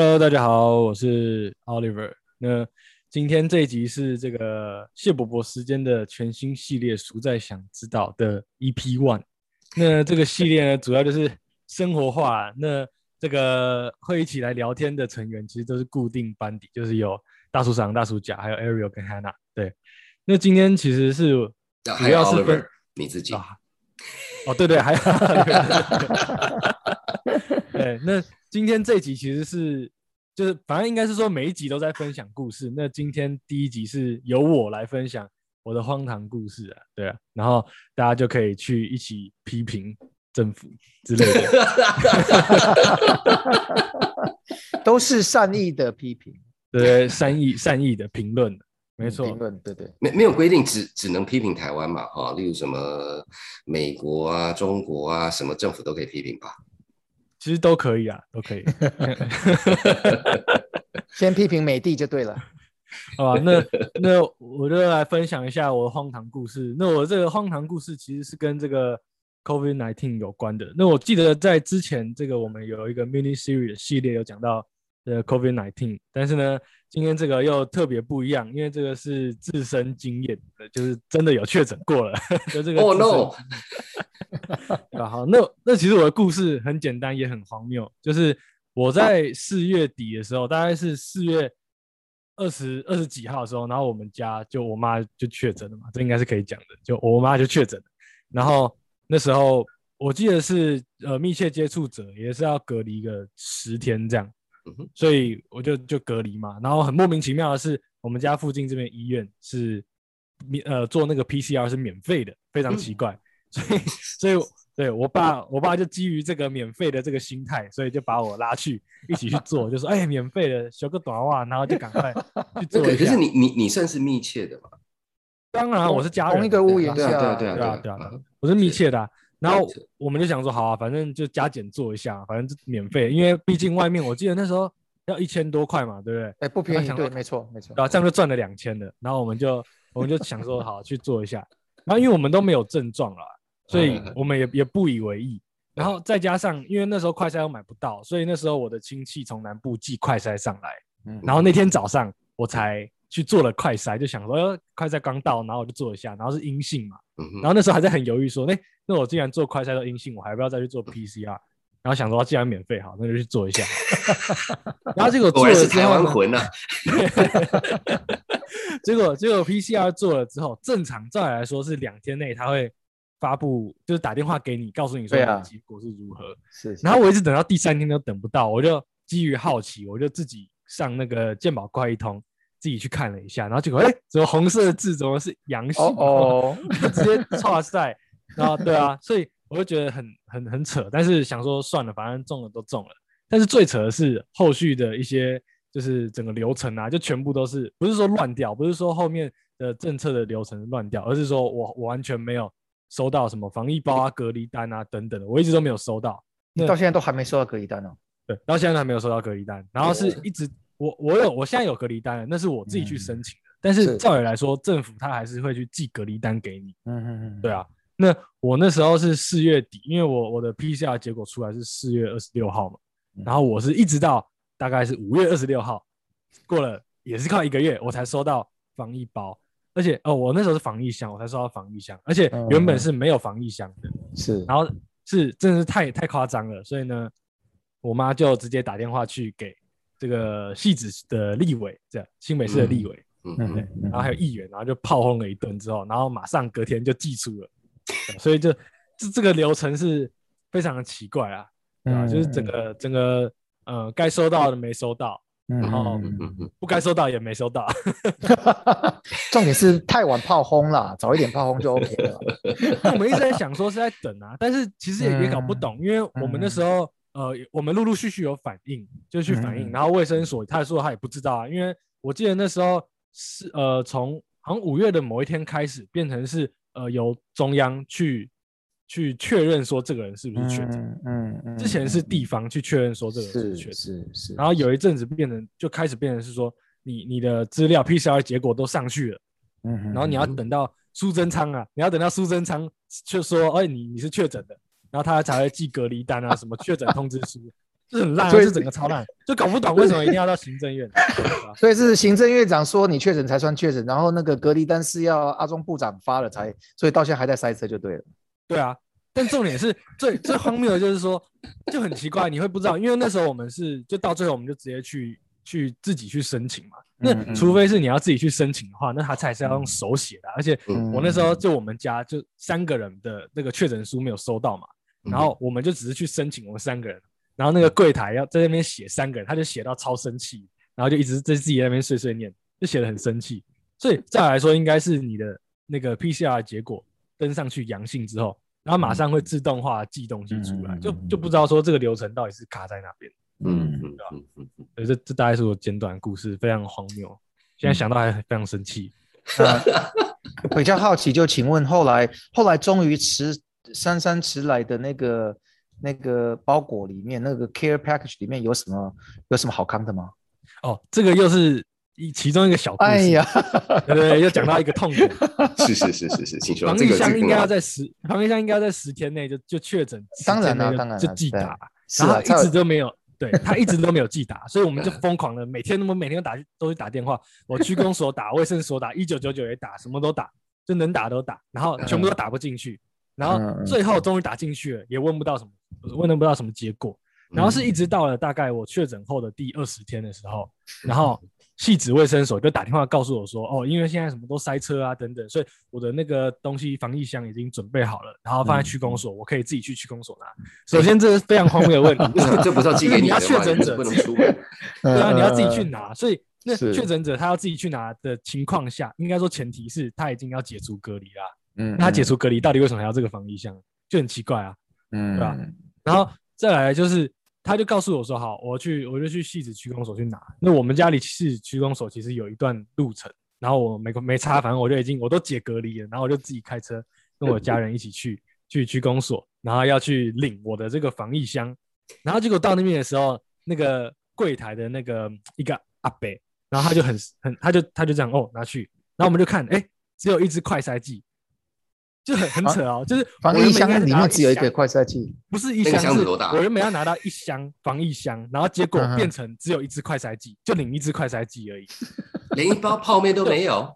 Hello，大家好，我是 Oliver。那今天这一集是这个谢伯伯时间的全新系列《熟在想知道》的 EP One。那这个系列呢，主要就是生活化。那这个会一起来聊天的成员，其实都是固定班底，就是有大叔长、大叔甲，还有 Ariel 跟 Hannah。对，那今天其实是主要是 Oliver 分你自己。啊，哦，对对，还有，对，那今天这集其实是，就是反正应该是说每一集都在分享故事。那今天第一集是由我来分享我的荒唐故事啊，对啊，然后大家就可以去一起批评政府之类的。都是善意的批评，对，善意善意的评论，没错，评论，对对，没没有规定只只能批评台湾嘛？哈、例如什么美国啊、中国啊，什么政府都可以批评吧？其实都可以啊，都可以。先批评美帝就对了。好吧，那那我就来分享一下我的荒唐故事。那我这个荒唐故事其实是跟这个 COVID nineteen 有关的。那我记得在之前这个我们有一个 mini series 系列有讲到呃 COVID nineteen，但是呢，今天这个又特别不一样，因为这个是自身经验，呃就是真的有确诊过了，就这个 Oh 自身 no！啊，好，那那其实我的故事很简单，也很荒谬，就是我在四月底的时候，大概是四月二十二十几号的时候，然后我们家就我妈就确诊了嘛，这应该是可以讲的，就我妈就确诊了，然后那时候我记得是呃密切接触者也是要隔离个十天这样嗯哼，所以我就就隔离嘛，然后很莫名其妙的是，我们家附近这边医院是免呃做那个 PCR 是免费的，非常奇怪。所以，所以对我爸，我爸就基于这个免费的这个心态，所以就把我拉去一起去做，就说：“哎，免费的，修个短袜，然后就赶快去那做一下。可可是你你你算是密切的嘛？当然，我是家人，同一个屋檐对啊下，对啊对啊，对啊嗯，我是密切的啊、然后我们就想说，好啊，反正就加减做一下，反正就免费，因为毕竟外面我记得那时候要一千多块嘛，对不对？哎，不便宜，对，想到没错，没错然。后这样就赚了两千了。然后我们就我们就想说，好去做一下。然后因为我们都没有症状了，所以嗯我们也也不以为意。然后再加上，因为那时候快筛又买不到，所以那时候我的亲戚从南部寄快筛上来。嗯然后那天早上我才去做了快筛，就想说，呃快筛刚到，然后我就做一下，然后是阴性嘛。嗯，然后那时候还在很犹豫，说，哎，那我既然做快筛都阴性，我还不要再去做 PCR？然后想说，既然免费，好，那就去做一下。然后结果做了之后呢湾魂啊！结果结果 PCR 做了之后，正常照理来说是两天内他会发布，就是打电话给你，告诉你说结果是如何。是，是然后我一直等到第三天都等不到，我就基于好奇，我就自己上那个健保快一通，自己去看了一下，然后结果哎，怎么红色的字怎么是阳性？哦哦，直接哇塞，然后对啊，所以我就觉得很很很扯，但是想说算了，反正中了都中了。但是最扯的是后续的一些，就是整个流程啊，就全部都是不是说乱掉，不是说后面的政策的流程乱掉，而是说我我完全没有收到什么防疫包啊、隔离单啊等等的，我一直都没有收到。你到现在都还没收到隔离单哦。对，到现在都还没有收到隔离单，然后是一直我我有我现在有隔离单了，那是我自己去申请的，但是是照理来说，政府他还是会去寄隔离单给你。嗯嗯嗯，对啊，那我那时候是四月底，因为我我的 PCR 结果出来是四月二十六号嘛，嗯。然后我是一直到大概是五月二十六号，过了也是快一个月，我才收到防疫包，而且哦，我那时候是防疫箱，我才收到防疫箱，而且原本是没有防疫箱的，是，然后是真的是太太夸张了，所以呢，我妈就直接打电话去给这个戏子的立委，这样新北市的立委，嗯然后还有议员，然后就炮轰了一顿之后，然后马上隔天就寄出了，对所以就这这个流程是非常的奇怪啊，对吧？就是整个整个呃该收到的没收到，嗯，然后不该收到也没收到 重点是太晚炮轰啦，早一点炮轰就 OK 了。我们一直在想说是在等啊，但是其实也也搞不懂，因为我们那时候呃，我们陆陆续续有反应，就去反应，嗯然后卫生所他说他也不知道啊，因为我记得那时候是呃从好像五月的某一天开始变成是呃由中央去去确认说这个人是不是确诊，嗯嗯嗯，之前是地方去确认说这个人是确诊，是是，然后有一阵子变成就开始变成是说你你的资料 PCR 结果都上去了。嗯，然后你要等到苏贞昌啊，你要等到苏贞昌就说，哎，你你是确诊的，然后他才会寄隔离单啊，什么确诊通知书。这很烂啊，所以这整个超烂，就搞不懂为什么一定要到行政院。所以是行政院长说你确诊才算确诊，然后那个隔离单是要阿中部长发了才，所以到现在还在塞车就对了。对啊，但重点是最最荒谬的就是说，就很奇怪，你会不知道，因为那时候我们是就到最后我们就直接去去自己去申请嘛。那除非是你要自己去申请的话，那他才是要用手写的啊，而且嗯我那时候就我们家就三个人的那个确诊书没有收到嘛，嗯然后我们就只是去申请我们三个人，然后那个柜台要在那边写三个人，他就写到超生气，然后就一直在自己在那边碎碎念，就写的很生气。所以再来说，应该是你的那个 PCR 结果登上去阳性之后，然后马上会自动化寄东西出来，就就不知道说这个流程到底是卡在哪边。嗯嗯对啊嗯嗯嗯，所以这这大概是我简短的故事，非常荒谬。现在想到还非常生气。那 比较好奇，就请问后来后来终于迟姗姗迟来的那个那个包裹里面，那个 care package 里面有什么有什么好康的吗？哦，这个又是一其中一个小故事。哎呀，对又讲到一个痛点。是是是是是，请说。防疫箱应该要在十，防疫箱应该要在十天内就就确诊，当然啦10天内就当然就寄达，是啊，然后一直都没有，对他一直都没有寄达，所以我们就 疯狂的每天我每天都打都去打电话，我区公所打，卫生所打，一九九九也打，什么都打，就能打都打，然后全部都打不进去，然后最后终于打进去了，也问不到什么，问不知道什么结果，然后是一直到了大概我确诊后的第二十天的时候，然后细指卫生所就打电话告诉我说，哦，因为现在什么都塞车啊等等，所以我的那个东西防疫箱已经准备好了，然后放在区公所，我可以自己去区公所拿。首先这是非常荒谬的问题，这不是要寄给你要？确诊者你不能出门。对啊，你要自己去呃。拿，所以那是确诊者他要自己去拿的情况下，应该说前提是他已经要解除隔离啦。嗯那他解除隔离到底为什么还要这个防疫箱？就很奇怪啊。嗯对吧然后再来就是，他就告诉我说，好，我去我就去戏子区公所去拿。那我们家里戏子区公所其实有一段路程，然后我没没差，反正我就已经我都解隔离了，然后我就自己开车跟我家人一起去去区公所，然后要去领我的这个防疫箱。然后结果到那边的时候，那个柜台的那个一个阿伯，然后他就很很他就他就这样哦拿去，然后我们就看，哎，只有一支快筛剂。就很很扯哦，就是防疫箱里面只有一个快塞剂，不是一那个箱子多大我原本要拿到一箱防疫箱，然后结果变成只有一支快塞剂，就领一支快塞剂而已，连一包泡面都没有。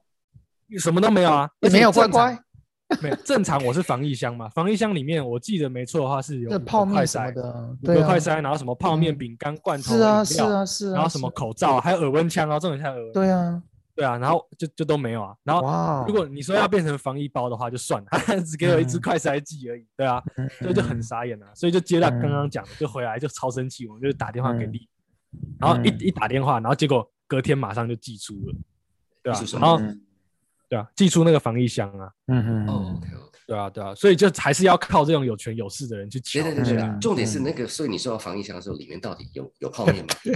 什么都没有啊，也没有乖正常乖，没有正常我是防疫箱嘛，防疫箱里面我记得没错的话是有泡面什么，的，五对啊，个快塞，然后什么泡面、嗯。饼干、罐头、是啊是啊是啊，然后什么口罩，还有耳温枪哦，重点是还有耳温，对啊，对啊，然后就就都没有啊，然后，如果你说要变成防疫包的话就算了，他 只给我一支嗯。快筛剂而已，对啊，嗯所以就很傻眼啊，所以就接到刚嗯。刚讲的，就回来就超生气，我们就打电话给嗯。丽，然后一嗯。一打电话，然后结果隔天马上就寄出了，对啊然后嗯。对啊，寄出那个防疫箱啊，嗯嗯。对啊对啊，所以就还是要靠这种有权有势的人去抢对对对对重点是嗯。那个，所以你收到防疫箱的时候，里面到底有有泡面吗？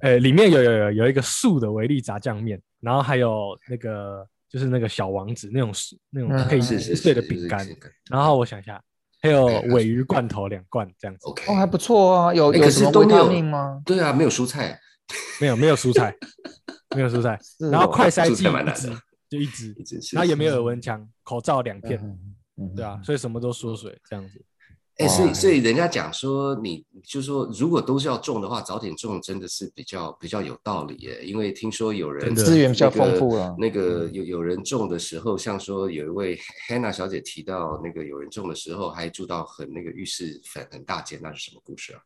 呃，里面有有有有一个素的维力炸酱面，然后还有那个就是那个小王子那种那种嗯可以碎的饼干然后我想一下，还有尾鱼罐头两罐这样子，OK，哦还不错啊，有有什么维他是都没有命吗？对啊，没有蔬菜，没有没有蔬菜，没有蔬菜，然后哦快筛剂蔬菜蛮一支就一直是然后也没有是耳温枪，口罩两片，对啊，所以什么都缩水这样子。哎、所以所以人家讲说你，就说如果都是要种的话，早点种真的是比较比较有道理耶。因为听说有人的资源比较丰富了那个有有人种的时候，像说有一位 Hannah 小姐提到，那个有人种的时候还住到很那个浴室很很大间，那是什么故事啊？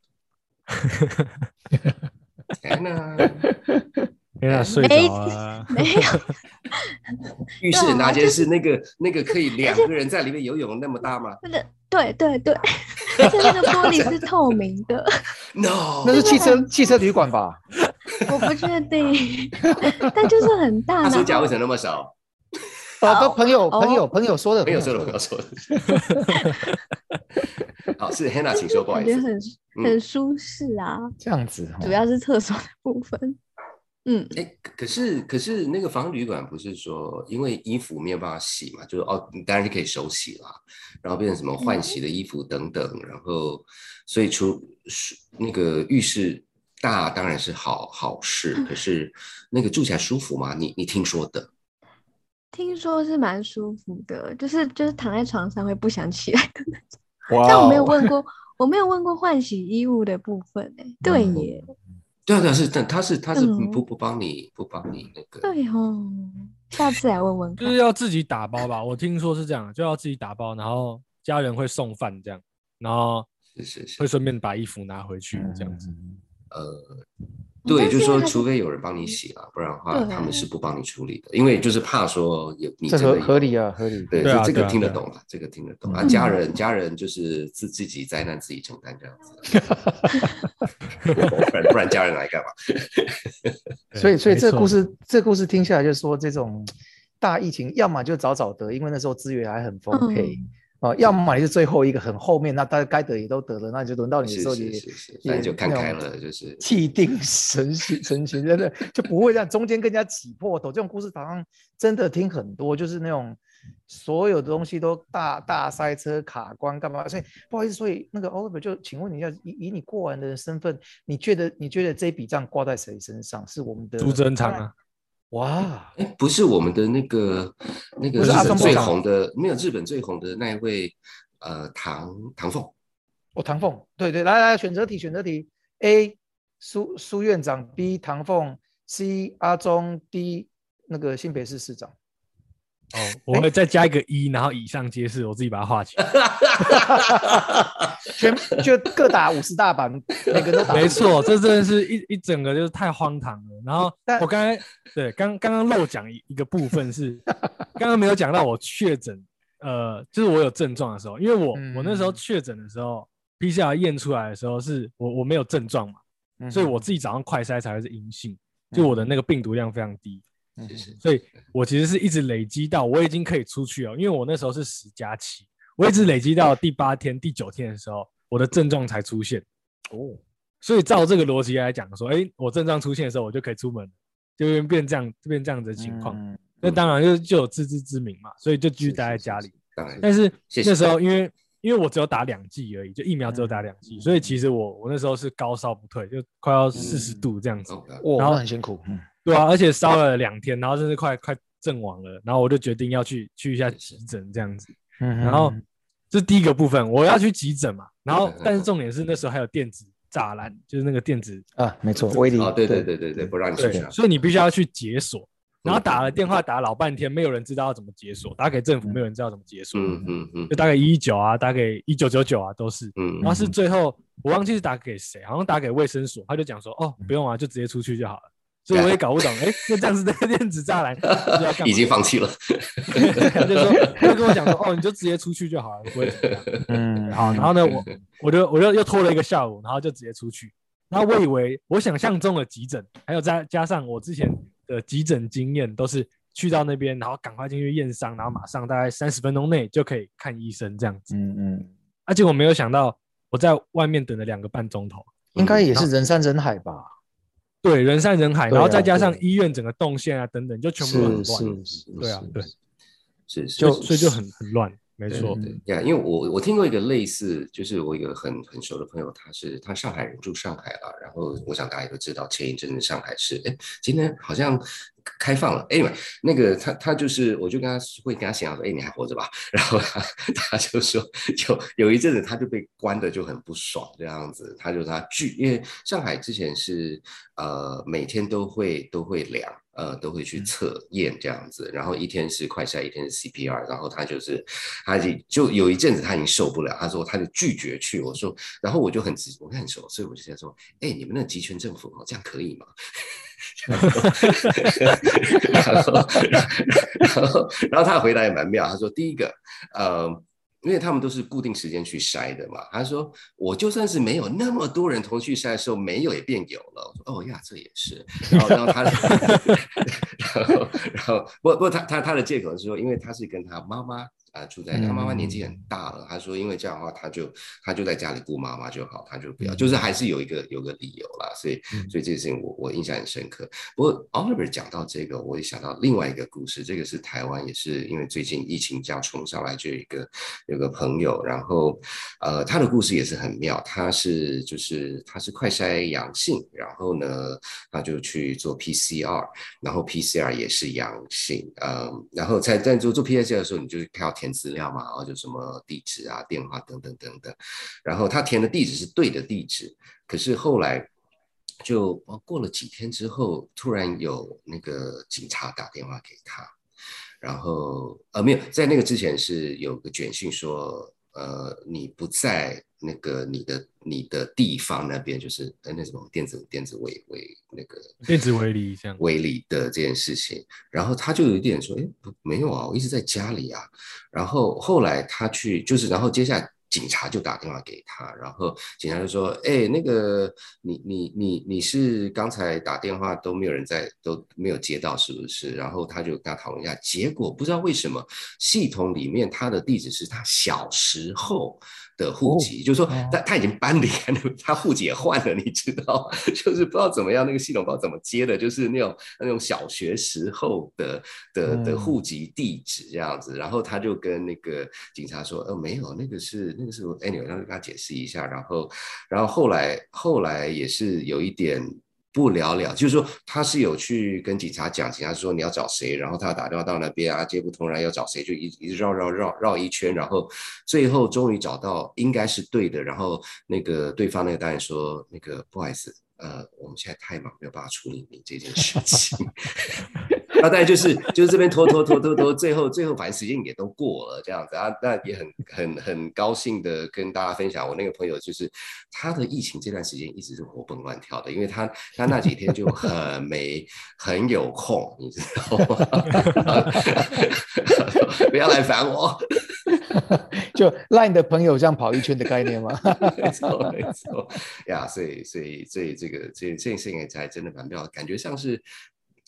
Hannah，没着啊！没有，浴室很大间是那个那个可以两个人在里面游泳那么大吗那个对对对，而且那个玻璃是透明的？No，那是汽车汽车旅馆吧？我不确定，但就是很大。他说然后价为什么那么少？啊，跟朋友哦朋友朋友说的，朋友说的，朋友没有说的。好，是 Hannah，请说，不好意思。感觉很嗯很舒适啊，这样子哦，主要是厕所的部分。嗯，哎，可可是可是那个防旅馆不是说，因为衣服没有办法洗嘛，就是哦，你当然是可以手洗啦，然后变成什么换洗的衣服等等，然后所以除那个浴室大当然是好好事，可是那个住起来舒服吗？你你听说的？听说是蛮舒服的，就是就是躺在床上会不想起来的那种。但我没有问过，我没有问过换洗衣物的部分哎、对嗯耶，对啊对啊，是，但他是他是嗯不不帮你不帮你那个，对哦，下次来问问就是。要自己打包吧，我听说是这样，就要自己打包，然后家人会送饭这样，然后是是是会，顺便把衣服拿回去这样子。嗯呃，对，就是说，除非有人帮你洗了，不然的话他们是不帮你处理的，因为就是怕说有你这合真的有合理啊，合理。对，对啊这这个听得懂了，这个听得懂啊。嗯家人家人就是自自己灾难自己承担这样子，不然不然家人来干嘛？所以，所以这个故事，这个故事听下来，就是说这种大疫情，要么就早早得，因为那时候资源还很丰沛嗯啊、要么你是最后一个很后面，那大家该得也都得了，那就轮到你的是时候也是是是，也就看开了，就是气定神闲，神闲，真的就不会让中间跟人家挤破头。这种故事好像真的听很多，就是那种所有的东西都大大塞车、卡关干嘛？所以不好意思，所以那个 Oliver 就请问你一下，以以你过完的身份，你觉得你觉得这笔账挂在谁身上？是我们的朱珍长啊，哇，哎，不是我们的那个那个日本最红的，没有日本最红的那一位呃唐唐凤，哦，唐凤，对对，来来选择题，选择题：A. 苏苏院长，B. 唐凤，C. 阿中，D. 那个新北市市长。哦，我会再加一个一，然后以上皆是，我自己把它画起来。全就各打五十大板，每个都打。没，错，这真的是一一整个就是太荒唐了。然后我刚才对刚刚刚漏讲一一个部分是，刚刚没有讲到我确诊，呃，就是我有症状的时候，因为我、我那时候嗯确诊的时候，PCR 验出来的时候是我我没有症状嘛，嗯所以我自己早上快筛才会是阴性，就我的那个病毒量非常低，嗯是是所以我其实是一直累积到我已经可以出去了，因为我那时候是十加七，我一直累积到第八天、第九天的时候，我的症状才出现。哦，所以照这个逻辑来讲，说，哎，我症状出现的时候，我就可以出门了，就会变这样，变这样子的情况。嗯那当然就就有自知之明嘛，所以就继续待在家里。但是那时候因为因为我只有打两剂而已，就疫苗只有打两剂，所以其实我我那时候是高烧不退，就快要四十嗯度这样子。然后那很辛苦。嗯对啊，而且烧了两天，然后甚至快快阵亡了，然后我就决定要去去一下急诊这样子。嗯然后这是第一个部分，我要去急诊嘛。然后但是重点是那时候还有电子栅栏，就是那个电子啊，没错，威力。啊，对对对对对，不让你去对啊，，所以你必须要去解锁。然后打了电话打了老半天，没有人知道要怎么解锁，打给政府没有人知道怎么解锁，嗯嗯嗯就打给一一九啊，打给一九九九啊，都是。嗯，然后是最后我忘记是打给谁，好像打给卫生所，他就讲说哦不用啊，就直接出去就好了。所以我也搞不懂，哎，那这样子的电子栅栏 已经放弃了，他就说他就跟我讲说哦你就直接出去就好了，不会怎么样。嗯，好，然后呢，我我就我就又拖了一个下午，然后就直接出去。然后我以为我想象中的急诊，还有再加上我之前的急诊经验，都是去到那边，然后赶快进去验伤，然后马上大概三十分钟内就可以看医生这样子。嗯嗯，而且我没有想到，我在外面等了两个半钟头，应该也是人山人海吧？对，人山人海，啊然后再加上医院整个动线啊等等，就全部都很是乱，是，对啊对，就所以就很很乱，没错。对呀，因为我我听过一个类似，就是我一个很很熟的朋友，他是他上海人，住上海了。然后我想大家都知道，前一阵子上海市，哎，今天好像开放了。Anyway，那个他他就是，我就跟他会跟他闲聊说，哎，你还活着吧？然后他他就说，有有一阵子他就被关的就很不爽这样子，他就他拒，因为上海之前是呃每天都会都会量。呃，都会去测验这样子，然后一天是快筛，一天是 CPR，然后他就是，他就就有一阵子他已经受不了，他说他就拒绝去，我说，然后我就很直，我很熟，所以我就在说，哎，你们那集权政府哦，这样可以吗？然后，然后，然后他的回答也蛮妙，他说，第一个，呃。因为他们都是固定时间去筛的嘛，他说我就算是没有那么多人同去筛的时候，没有也变有了。我说哦呀，这也是。然后，然后他，然后，然后，不不过他他他的借口是说，因为他是跟他妈妈啊住在，他妈妈年纪很大了，他说因为这样的话，他就他就在家里顾妈妈就好，他就不要，就是还是有一个有个理由啦。所以所以这件事情我我印象很深刻。不过 Oliver 讲到这个，我也想到另外一个故事，这个是台湾也是因为最近疫情这样冲上来，就有一个。有个朋友，然后，呃，他的故事也是很妙。他是就是他是快筛阳性，然后呢，他就去做 PCR，然后 PCR 也是阳性，嗯，然后在在做做 PCR 的时候，你就是要填资料嘛，然后就什么地址啊、电话等等等等，然后他填的地址是对的地址，可是后来就过了几天之后，突然有那个警察打电话给他，然后呃没有，在那个之前是有个卷信说。呃，你不在那个你的你的地方那边，就是呃那什么电子电子围围那个电子围篱这样围篱的这件事情，然后他就有一点说，哎，不没有啊，我一直在家里啊。然后后来他去，就是然后接下来。警察就打电话给他，然后警察就说：“哎，那个你你你你是刚才打电话都没有人在，都没有接到，是不是？”然后他就跟他讨论一下，结果不知道为什么系统里面他的地址是他小时候。的户籍，就是说他他已经搬离了，他户籍也换了，你知道，就是不知道怎么样，那个系统不知道怎么接的，就是那种那种小学时候的的的户籍地址这样子，然后他就跟那个警察说，呃，没有，那个是那个是，哎，你让跟他解释一下，然后然后后来后来也是有一点。不了了，就是说他是有去跟警察讲，警察说你要找谁，然后他打电话到那边啊，接不通，然后要找谁，就一一直绕绕绕绕一圈，然后最后终于找到应该是对的，然后那个对方那个大人说，那个不好意思。呃，我们现在太忙，没有办法处理你这件事情。那当然就是就是这边拖拖拖拖拖，最后最后反正时间也都过了这样子啊。那也很很很高兴的跟大家分享，我那个朋友就是他的疫情这段时间一直是活蹦乱跳的，因为他他那几天就很没很有空，你知道吗？不要来烦我。就让你的朋友这样跑一圈的概念吗？没错，没错呀。所以，所以，所以这个这这件事情才真的蛮妙，感觉像是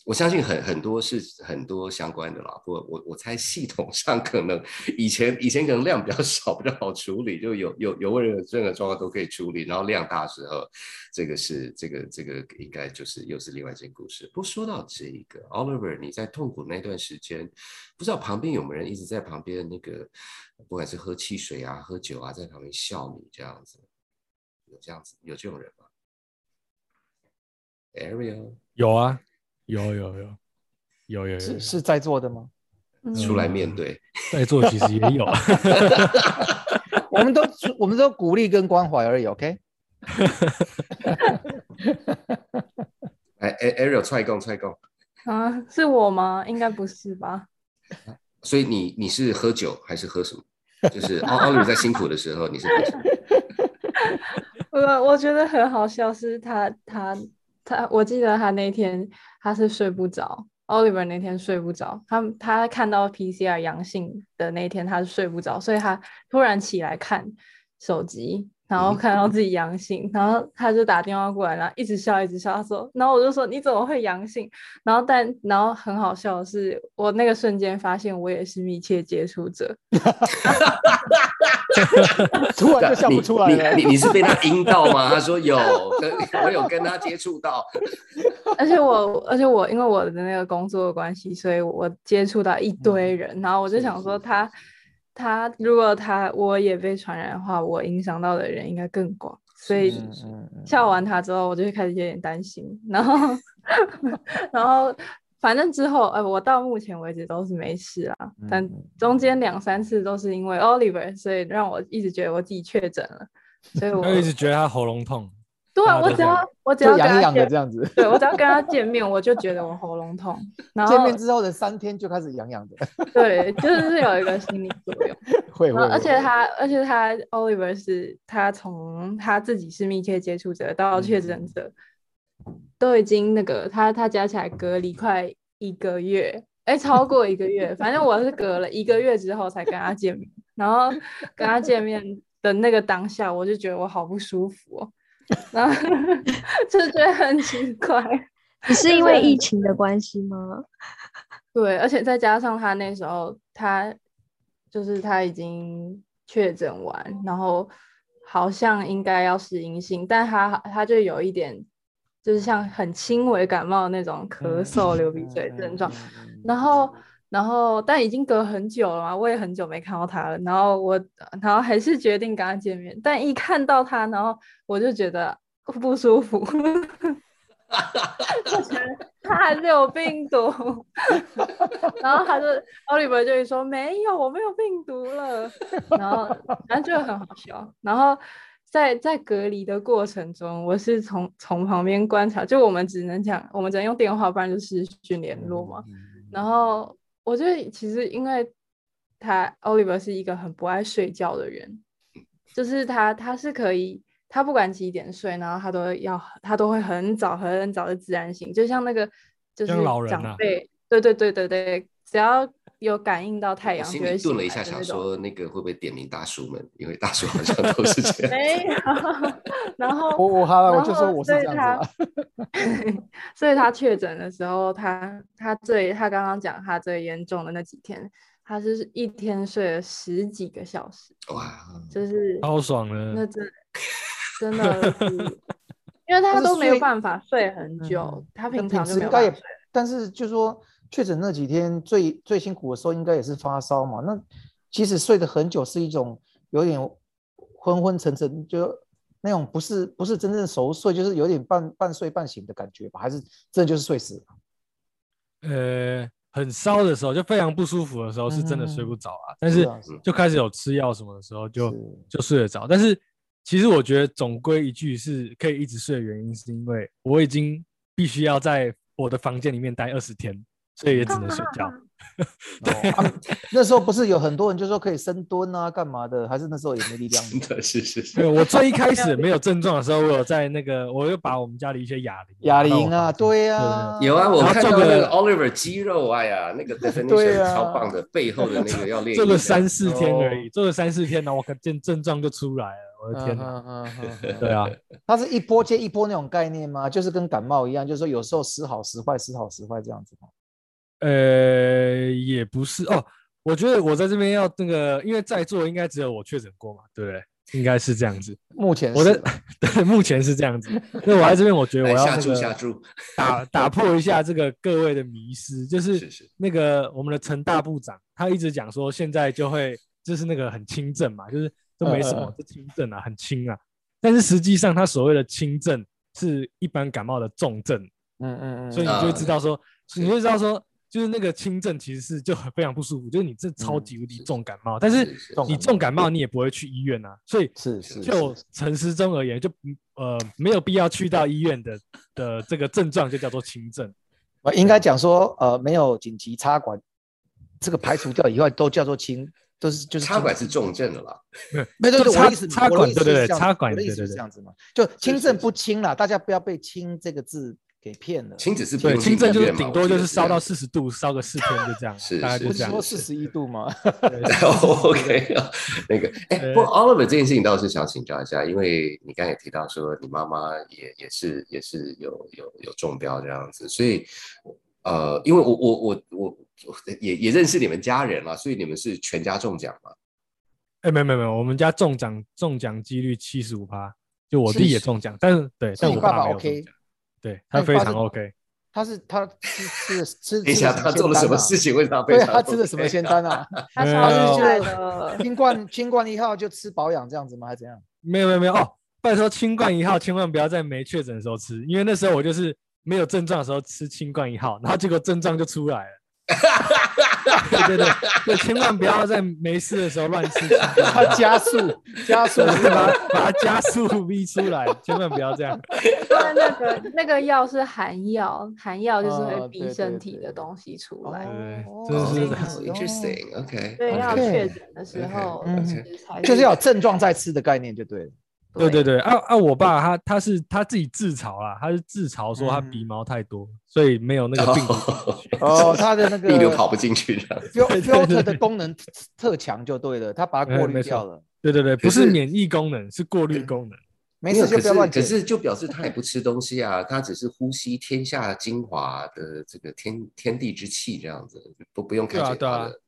我相信很很多是很多相关的啦。不过我我猜系统上可能以前以前可能量比较少，比较好处理，就有有有任何任何状况都可以处理。然后量大时候，这个是这个这个应该就是又是另外一件故事。不说到这一个，Oliver，你在痛苦那段时间，不知道旁边有没有人一直在旁边那个。不管是喝汽水啊、喝酒啊，在旁边笑你这样子，有这样子有这种人吗？Ariel 有啊，有有有有有是是在座的吗？出来面对，在座其实也有，我们都我们都鼓励跟关怀而已，OK？哎哎，Ariel 踹共踹共啊，是我吗？应该不是吧？所以你你是喝酒还是喝什么？就是奥奥利在辛苦的时候，你是喝什么？我我觉得很好笑，是他他他，我记得他那天他是睡不着，Oliver 那天睡不着，他他看到 PCR 阳性的那天他是睡不着，所以他突然起来看手机。然后看到自己阳性，然后他就打电话过来，然后一直笑一直笑。他说，然后我就说你怎么会阳性？然后但然后很好笑的是，我那个瞬间发现我也是密切接触者，突然就笑不出来了。你你你是被他阴到吗？他说有，跟 我有跟他接触到。而且我而且我因为我的那个工作的关系，所以我接触到一堆人，然后我就想说他。他如果他我也被传染的话，我影响到的人应该更广，所以笑完他之后，我就开始有点担心。然后，然后反正之后，呃，我到目前为止都是没事啊。但中间两三次都是因为 Oliver，所以让我一直觉得我自己确诊了。所以 我一直觉得他喉咙痛。对啊，我只要我只要痒痒的这样子，对我只要跟他见面，我就觉得我喉咙痛。然后见面之后的三天就开始痒痒的。对，就是有一个心理作用。会会。而且他，而且他，Oliver 是他从他自己是密切接触者到确诊者，都已经那个他他加起来隔离快一个月，哎，超过一个月。反正我是隔了一个月之后才跟他见面，然后跟他见面的那个当下，我就觉得我好不舒服哦。然后就觉得很奇怪，你是因为疫情的关系吗？对，而且再加上他那时候，他就是他已经确诊完，然后好像应该要是阴性，但他他就有一点，就是像很轻微感冒那种咳嗽、流鼻水症状，然后。然后，但已经隔很久了嘛，我也很久没看到他了。然后我，然后还是决定跟他见面。但一看到他，然后我就觉得不舒服，就觉得他还是有病毒。然后他就 Oliver 就会说没有，我没有病毒了。然后反正就很好笑。然后在在隔离的过程中，我是从从旁边观察，就我们只能讲，我们只能用电话，不然就是讯联络嘛。然后我觉得其实因为他 Oliver 是一个很不爱睡觉的人，就是他他是可以。他不管几点睡，然后他都要，他都会很早很早的自然醒，就像那个就是长辈，对对对对对，只要有感应到太阳，就会顿了一下，想说那个会不会点名大叔们？因为大叔好像都是这 样。没有，然后我我好了，我就说我是这样子。所以他确诊的时候，他他最他刚刚讲他最严重的那几天，他是一天睡了十几个小时，哇，就是超爽了，那真。真的是，因为他都没有办法睡很久，他平常就应该也，但是就说确诊那几天最最辛苦的时候，应该也是发烧嘛。那其实睡得很久是一种有点昏昏沉沉，就那种不是不是真正熟睡，就是有点半半睡半醒的感觉吧？还是真的就是睡死了？呃，很烧的时候，就非常不舒服的时候，是真的睡不着啊。但是就开始有吃药什么的时候，就就睡得着。但是其实我觉得总归一句是可以一直睡的原因，是因为我已经必须要在我的房间里面待二十天，所以也只能睡觉。对，那时候不是有很多人就说可以深蹲啊，干嘛的？还是那时候也没力量？真的是是我最一开始没有症状的时候，我有在那个，我又把我们家的一些哑铃，哑铃啊，对啊，有啊，我看到那个 Oliver 肌肉，哎呀，那个 definition 超棒的，背后的那个要练，做了三四天而已，做了三四天呢，我可见症状就出来了。我的天哪！对啊，它是一波接一波那种概念吗？就是跟感冒一样，就是说有时候时好时坏，时好时坏这样子吗？呃，也不是哦。我觉得我在这边要那个，因为在座应该只有我确诊过嘛，对不对？应该是这样子。目前我的 对，目前是这样子。那我在这边，我觉得我要下注下注，打打破一下这个各位的迷失，就是那个我们的陈大部长，他一直讲说现在就会就是那个很轻症嘛，就是。都没什么，是轻症啊，很轻啊。但是实际上，他所谓的轻症是一般感冒的重症。嗯嗯嗯。所以你就会知道说，你就知道说，就是那个轻症其实是就很非常不舒服，就是你这超级无敌重感冒。但是你重感冒，你也不会去医院啊。所以是是。就陈时中而言，就呃没有必要去到医院的的这个症状就叫做轻症。我应该讲说，呃，没有紧急插管，这个排除掉以外，都叫做轻。都是就是插管是重症的啦，没有，插意思插管对对对，插管的意思是这样子嘛？就轻症不轻啦，大家不要被“轻”这个字给骗了。轻只是对轻症就是顶多就是烧到四十度，烧个四天就这样，是大概就这样。说四十一度吗？OK，那个哎，不过 Oliver 这件事情倒是想请教一下，因为你刚才也提到说你妈妈也也是也是有有有中标这样子，所以呃，因为我我我我。也也认识你们家人了，所以你们是全家中奖吗？哎，没有没有没有，我们家中奖中奖几率七十五趴，就我弟也中奖，但是对，但我爸爸 OK，对他非常 OK。他是他吃吃吃，等一下他做了什么事情？为什么对他吃的什么仙丹啊？他超帅的，清冠新冠一号就吃保养这样子吗？还是怎样？没有没有没有哦，拜托新冠一号千万不要在没确诊的时候吃，因为那时候我就是没有症状的时候吃新冠一号，然后结果症状就出来了。对对对，对，千万不要在没事的时候乱吃，它加速加速，把它把它加速逼出来，千万不要这样。那个那个药是含药，含药就是会逼身体的东西出来。对，这是 interesting，OK。对，要确诊的时候，就是要症状再吃的概念就对了。对对对，啊啊！我爸他他是他自己自嘲啦，他是自嘲说他鼻毛太多，所以没有那个病毒。哦，他的那个 病毒跑不进去的。filter 的功能特强就对了，他把它过滤掉了。对对对，不是免疫功能，是过滤功能。没事，就不要乱可是就表示他也不吃东西啊，他只是呼吸天下精华的这个天天地之气这样子，不不用看见他的。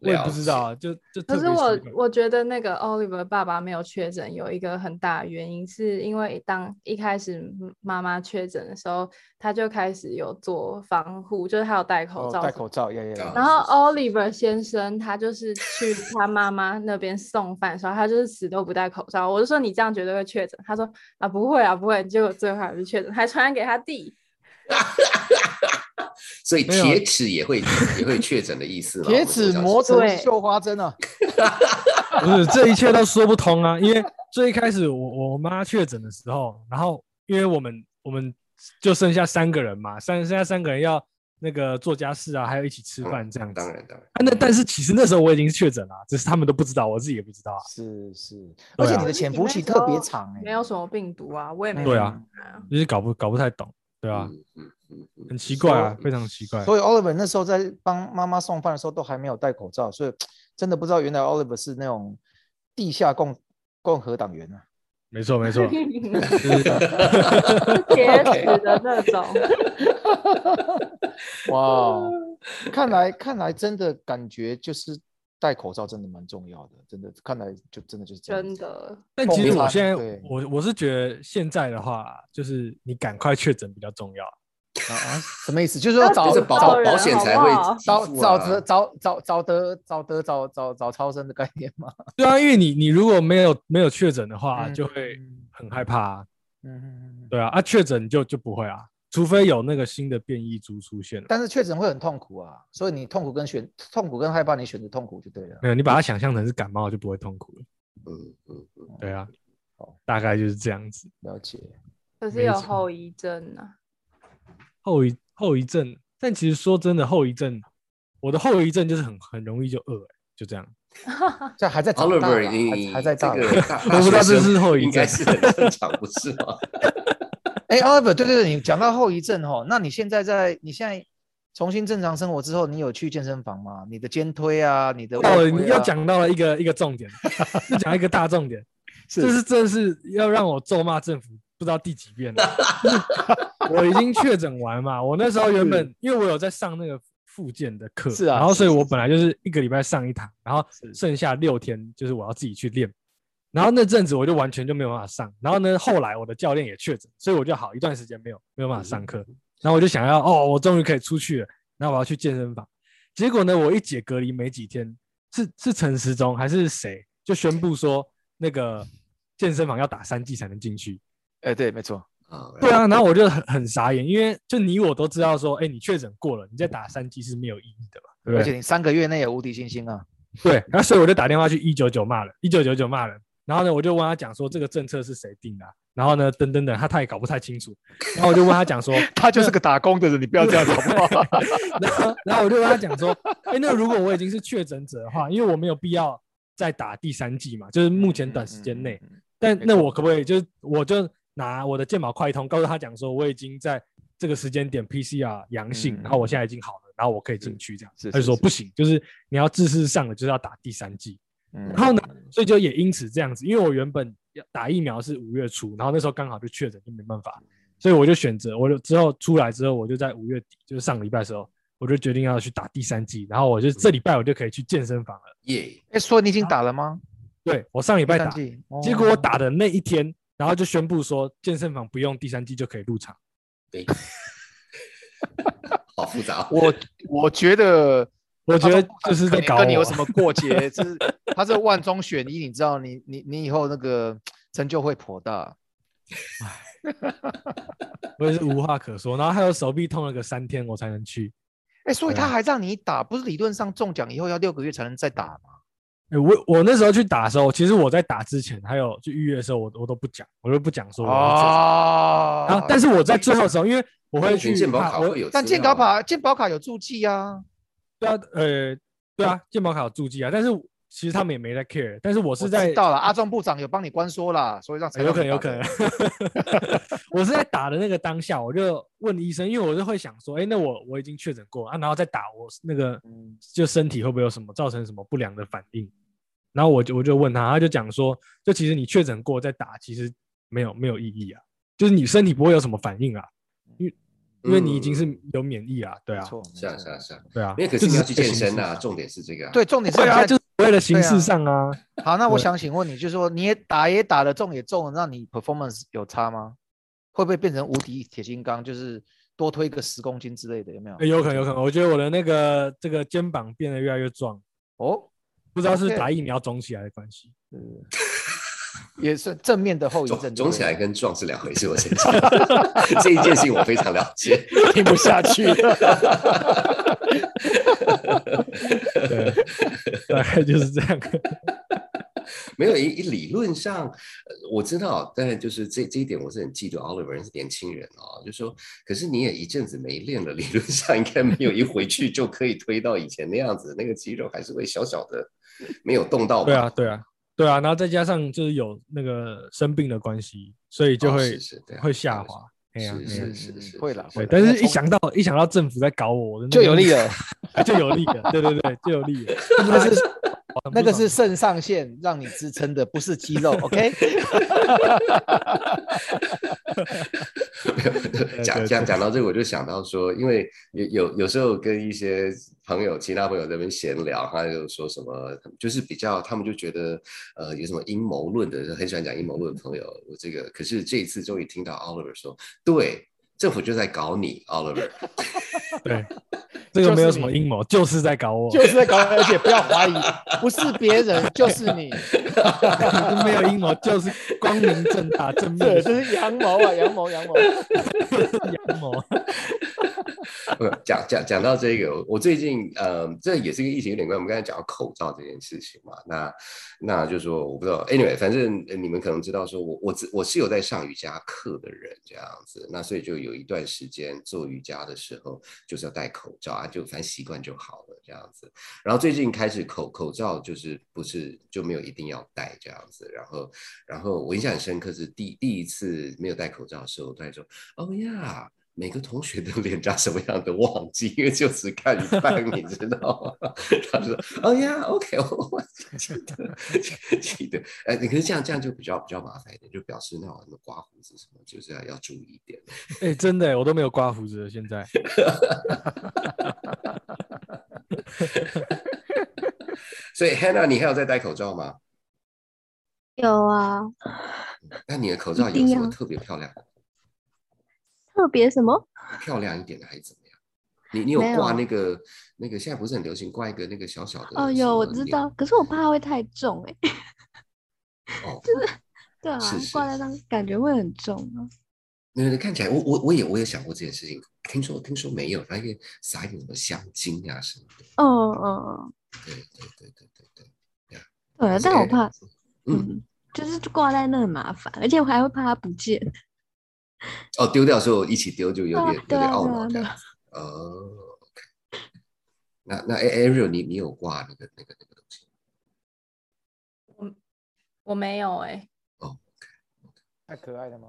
我也不知道，就就可是我我觉得那个 Oliver 爸爸没有确诊，有一个很大的原因，是因为当一开始妈妈确诊的时候，他就开始有做防护，就是他有戴口罩，戴口罩。然后 Oliver 先生他就是去他妈妈那边送饭的时候，他就是死都不戴口罩。我就说你这样绝对会确诊，他说啊不会啊不会，结果最后还是确诊，还传染给他弟。所以铁齿也会 也会确诊的意思吗？铁齿磨成绣花针啊！不是，这一切都说不通啊！因为最一开始我我妈确诊的时候，然后因为我们我们就剩下三个人嘛，三剩下三个人要那个做家事啊，还有一起吃饭这样子。当然当然，啊那但是其实那时候我已经是确诊了啊，只是他们都不知道，我自己也不知道啊。是是，啊而且你的潜伏期特别长哎、没有什么病毒啊，我也没有对啊啊，就是搞不搞不太懂，对啊，嗯嗯嗯嗯很奇怪啊，非常奇怪。所以 Oliver 那时候在帮妈妈送饭的时候都还没有戴口罩，所以真的不知道原来 Oliver 是那种地下共共和党员啊。没错没错，就是铁齿的那种。哇，看来看来真的感觉就是戴口罩真的蛮重要的，真的看来就真的就是这样。真的，但其实我现在我我是觉得现在的话，就是你赶快确诊比较重要。啊啊，什么意思？就是说早就是保早保险才会好不好早给付啊早得早早早得早得早早早超生的概念吗。对啊，因为你你如果没有没有确诊的话，嗯就会很害怕啊。嗯嗯嗯嗯。对啊，啊确诊就就不会啊，除非有那个新的变异株出现了。但是确诊会很痛苦啊，所以你痛苦跟选痛苦跟害怕，你选择痛苦就对了。没有，你把它想象成是感冒就不会痛苦了。嗯嗯嗯，对啊好，大概就是这样子。了解。可是有后遗症啊。后遗后遗症，但其实说真的，后遗症，我的后遗症就是很很容易就饿、欸，就这样。这还在长大还还在这大我不知道这是后遗症应该症是很正常，不是吗？哎，Oliver，对对对，你讲到后遗症哦，那你现在在你现在重新正常生活之后，你有去健身房吗？你的肩推啊，你的哦，你又啊讲到了一个一个重点，又讲一个大重点，是这是真的是要让我咒骂政府不知道第几遍了。我已经确诊完嘛，我那时候原本因为我有在上那个复健的课，是啊然后所以我本来就是一个礼拜上一堂，然后剩下六天就是我要自己去练。然后那阵子我就完全就没有办法上，然后呢，后来我的教练也确诊，所以我就好一段时间没有没有办法上课。然后我就想要，哦，我终于可以出去了，然后我要去健身房。结果呢，我一解隔离没几天，是是陈时中还是谁就宣布说那个健身房要打三剂才能进去。哎，对，没错。啊，对啊，然后我就很很傻眼，因为就你我都知道说，哎，你确诊过了，你再打三剂是没有意义的嘛，对不对？而且你三个月内有无敌星星啊。对，然后所以我就打电话去一九九骂了，一九九九骂人，然后呢，我就问他讲说这个政策是谁定的啊、然后呢，等等等，他他也搞不太清楚，然后我就问他讲说，他就是个打工的人，你不要这样子好不好？然后然后我就跟他讲说，哎，那如果我已经是确诊者的话，因为我没有必要再打第三剂嘛，就是目前短时间内，但那我可不可以就是我就拿我的健保快通告诉他讲说，我已经在这个时间点 PCR 阳性，嗯然后我现在已经好了，然后我可以进去这样，是他就是说不行，就是你要自视上的就是要打第三剂。嗯然后呢，所以就也因此这样子，因为我原本要打疫苗是五月初，然后那时候刚好就确诊，就没办法，所以我就选择，我就之后出来之后，我就在五月底，就是上个礼拜的时候，我就决定要去打第三剂，然后我就这礼拜我就可以去健身房了。耶，哎，所以你已经打了吗？对我上礼拜打，结果我哦打的那一天，然后就宣布说健身房不用第三剂就可以入场。对，好复杂哦。我我觉得，我觉得就是在搞你有什么过节？就是他是万中选一，你知道，你你你以后那个成就会颇大。我也是无话可说，然后还有手臂痛了个三天，我才能去。哎，所以他还让你打，不是理论上中奖以后要六个月才能再打吗？哎我我那时候去打的时候，其实我在打之前还有去预约的时候，我我都不讲，我都不讲说我要确诊哦然后，但是我在最后的时候，因为我会去但健保卡健保卡有注记啊，对啊，呃，对啊，健保卡有注记啊，但是其实他们也没在 care，但是我我是在知道了，阿壮部长有帮你关说啦，所以让才呃有可能有可的能，我是在打的那个当下，我就问医生，因为我就会想说，哎，那我我已经确诊过啊，然后再打我那个嗯就身体会不会有什么造成什么不良的反应？然后我就我就问他，他就讲说，就其实你确诊过再打，其实没有没有意义啊，就是你身体不会有什么反应啊，因为你已经是有免疫啊，对啊，是啊是啊是啊，对啊，因为可是你要去健身啊，重点是这个啊。对，重点是对啊，就是为了形式上啊，好，那我想请问你，就是说你也打也打了，中也中了，那你 performance 有差吗？会不会变成无敌铁金刚，就是多推个十公斤之类的？有没有？欸有可能有可能，我觉得我的那个这个肩膀变得越来越壮，哦，不知道是打疫苗肿起来的关系。嗯 也是正面的后遗症肿起来跟壮是两回事，我先讲。这一件事情我非常了解。听不下去了。对，大概就是这样。没有，一一理论上，呃我知道，但就是这这一点我是很嫉妒 Oliver 是年轻人哦，就说，可是你也一阵子没练了，理论上应该没有一回去就可以推到以前那样子，那个肌肉还是会小小的没有动到吧。对啊，对啊，对啊，然后再加上就是有那个生病的关系，所以就哦会、会下滑。哎呀、是是是是，会啦，对，会但是一想到一想到政府在搞我，就有力了。哎就有力了，对对对，就有力了。那个是那个是肾上腺让你支撑的，不是肌肉。OK，讲讲讲到这，我就想到说，因为有有有时候跟一些朋友、其他朋友在那边闲聊，他就说什么，就是比较他们就觉得，呃，有什么阴谋论的，很喜欢讲阴谋论的朋友，我这个可是这一次终于听到 Oliver 说，对，政府就在搞你，Oliver。对，这个没有什么阴谋，就是在搞我，就是在搞我，而且不要怀疑，不是别人就是你。没有阴谋，就是光明正大、正面对，的这是阳谋啊，阳谋，阳谋。阳谋。呃讲讲讲到这个，我最近呃，这也是跟疫情有点关。我们刚才讲到口罩这件事情嘛，那那就说我不知道，anyway，反正你们可能知道，说我我我是有在上瑜伽课的人这样子，那所以就有一段时间做瑜伽的时候就是要戴口罩啊，就反正习惯就好了这样子。然后最近开始口口罩就是不是就没有一定要戴这样子，然后然后我印象很深刻是第第一次没有戴口罩的时候，我都在说，哦呀。每个同学的脸长什么样都忘记，因为就只看一半，你知道吗？他说：“哦呀，OK，我记得记得。”哎，可是这样这样就比较比较麻烦一点，就表示那种什么刮胡子什么，就是要要注意一点。哎、真的，我都没有刮胡子了，现在。所以 Hannah，你还有在戴口罩吗？有啊，那你的口罩有什么特别漂亮的？特别什么？漂亮一点的还是怎么样？你你有挂那个那个现在不是很流行挂一个那个小小的哦，有我知道，可是我怕会太重哎、哦，就是 对啊挂在那感觉会很重啊。那个看起来，我我我也我也想过这件事情，听说听说没有，他可以撒一点什么香精啊什么的。嗯嗯嗯，对对对对对对，对啊，但我怕，嗯，嗯，就是挂在那很麻烦，而且我还会怕它不见。哦，丢掉的时候一起丢就有点有点懊恼这样子。哦，OK。那那 Ariel，你你有挂那个那个那个东西？我我没有哎、哦，太可爱了吗？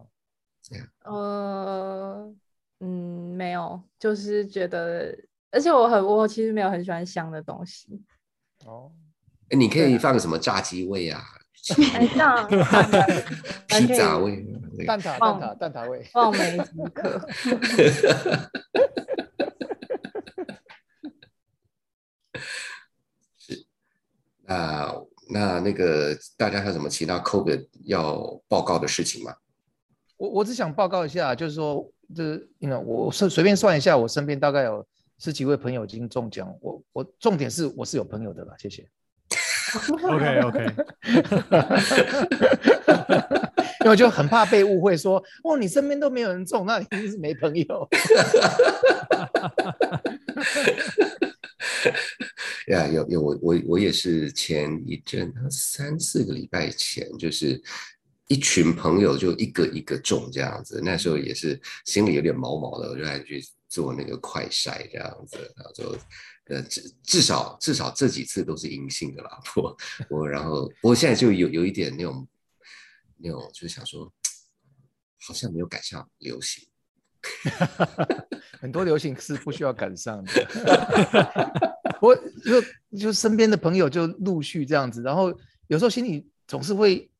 呃，嗯，没有，就是觉得，而且我很，我其实没有很喜欢香的东西。哦，哎，你可以放个什么炸鸡味啊，哎，这样 还 披萨味，那蛋挞，放蛋挞，蛋挞味。放梅止渴。是。那那那个大家还有什么其他 COVID 要报告的事情吗？我我只想报告一下，就是说，这因为我是随便算一下，我身边大概有十几位朋友已经中奖。我我重点是我是有朋友的啦，谢谢。OK OK，因为就很怕被误会说，哦，你身边都没有人中，那你一定是没朋友。呀，有有我我我也是前一阵三四个礼拜前，就是一群朋友就一个一个中这样子，那时候也是心里有点毛毛的，我就还去做那个快筛这样子，然后就呃至至少至少这几次都是阴性的啦，我我然后我现在就有有一点那种那种就是想说，好像没有赶上流行。很多流行是不需要赶上的。我就就身边的朋友就陆续这样子，然后有时候心里总是会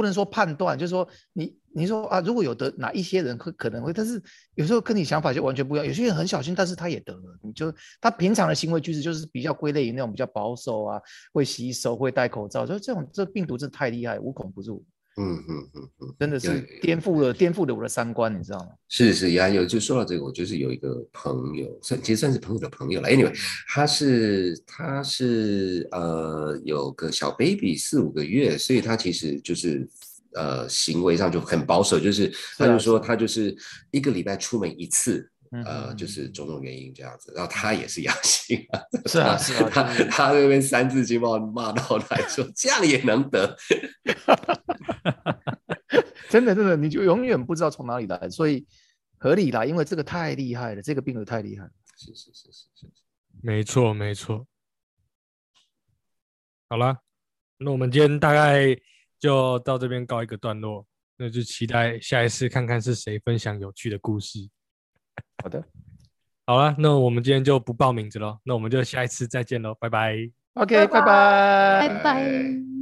不能说判断，就是说你你说啊，如果有得哪一些人可可能会，但是有时候跟你想法就完全不一样。有些人很小心，但是他也得了，你就他平常的行为举止就是比较归类于那种比较保守啊，会洗手、会戴口罩，就这种这病毒真的太厉害，无孔不入，嗯嗯嗯嗯，真的是颠覆了颠覆了我的三观，你知道吗？是是呀，有就说到这个，我就是有一个朋友，算其实算是朋友的朋友了。Anyway，他是他是呃有个小 baby 四五个月，所以他其实就是呃行为上就很保守，就是他就说他就是一个礼拜出门一次。嗯呃，就是种种原因这样子，然后他也是阳性啊，是啊 是啊他他那边三字经把我骂到来说这样也能得，真的真的，你就永远不知道从哪里来，所以合理啦，因为这个太厉害了，这个病毒太厉害了。是是是是是，没错，没错。好了，那我们今天大概就到这边告一个段落，那就期待下一次看看是谁分享有趣的故事。好的好了，那我们今天就不报名字了，那我们就下一次再见喽，拜拜。，OK，拜拜拜拜。